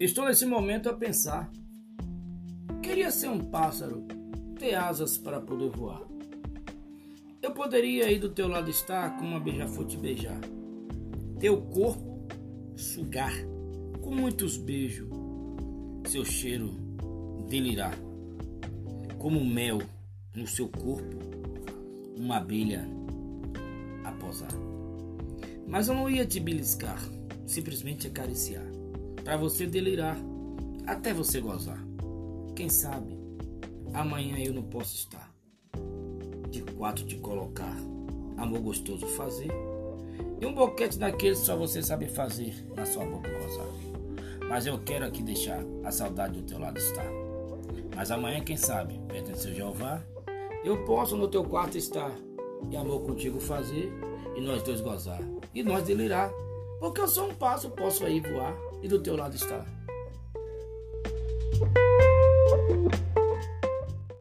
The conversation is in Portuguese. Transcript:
Estou nesse momento a pensar. Queria ser um pássaro, ter asas para poder voar. Eu poderia ir do teu lado estar com uma beija-flor te beijar. Teu corpo sugar com muitos beijos. Seu cheiro delirar. Como mel no seu corpo, uma abelha a posar. Mas eu não ia te beliscar, simplesmente acariciar, para você delirar, até você gozar. Quem sabe amanhã eu não posso estar. De quatro te colocar, amor gostoso fazer. E um boquete daquele só você sabe fazer na sua boca gozar. Mas eu quero aqui deixar a saudade do teu lado estar. Mas amanhã, quem sabe, pertence Jeová, eu posso no teu quarto estar e amor contigo fazer e nós dois gozar e nós delirar. Porque eu sou um pássaro, posso aí voar e do teu lado estar.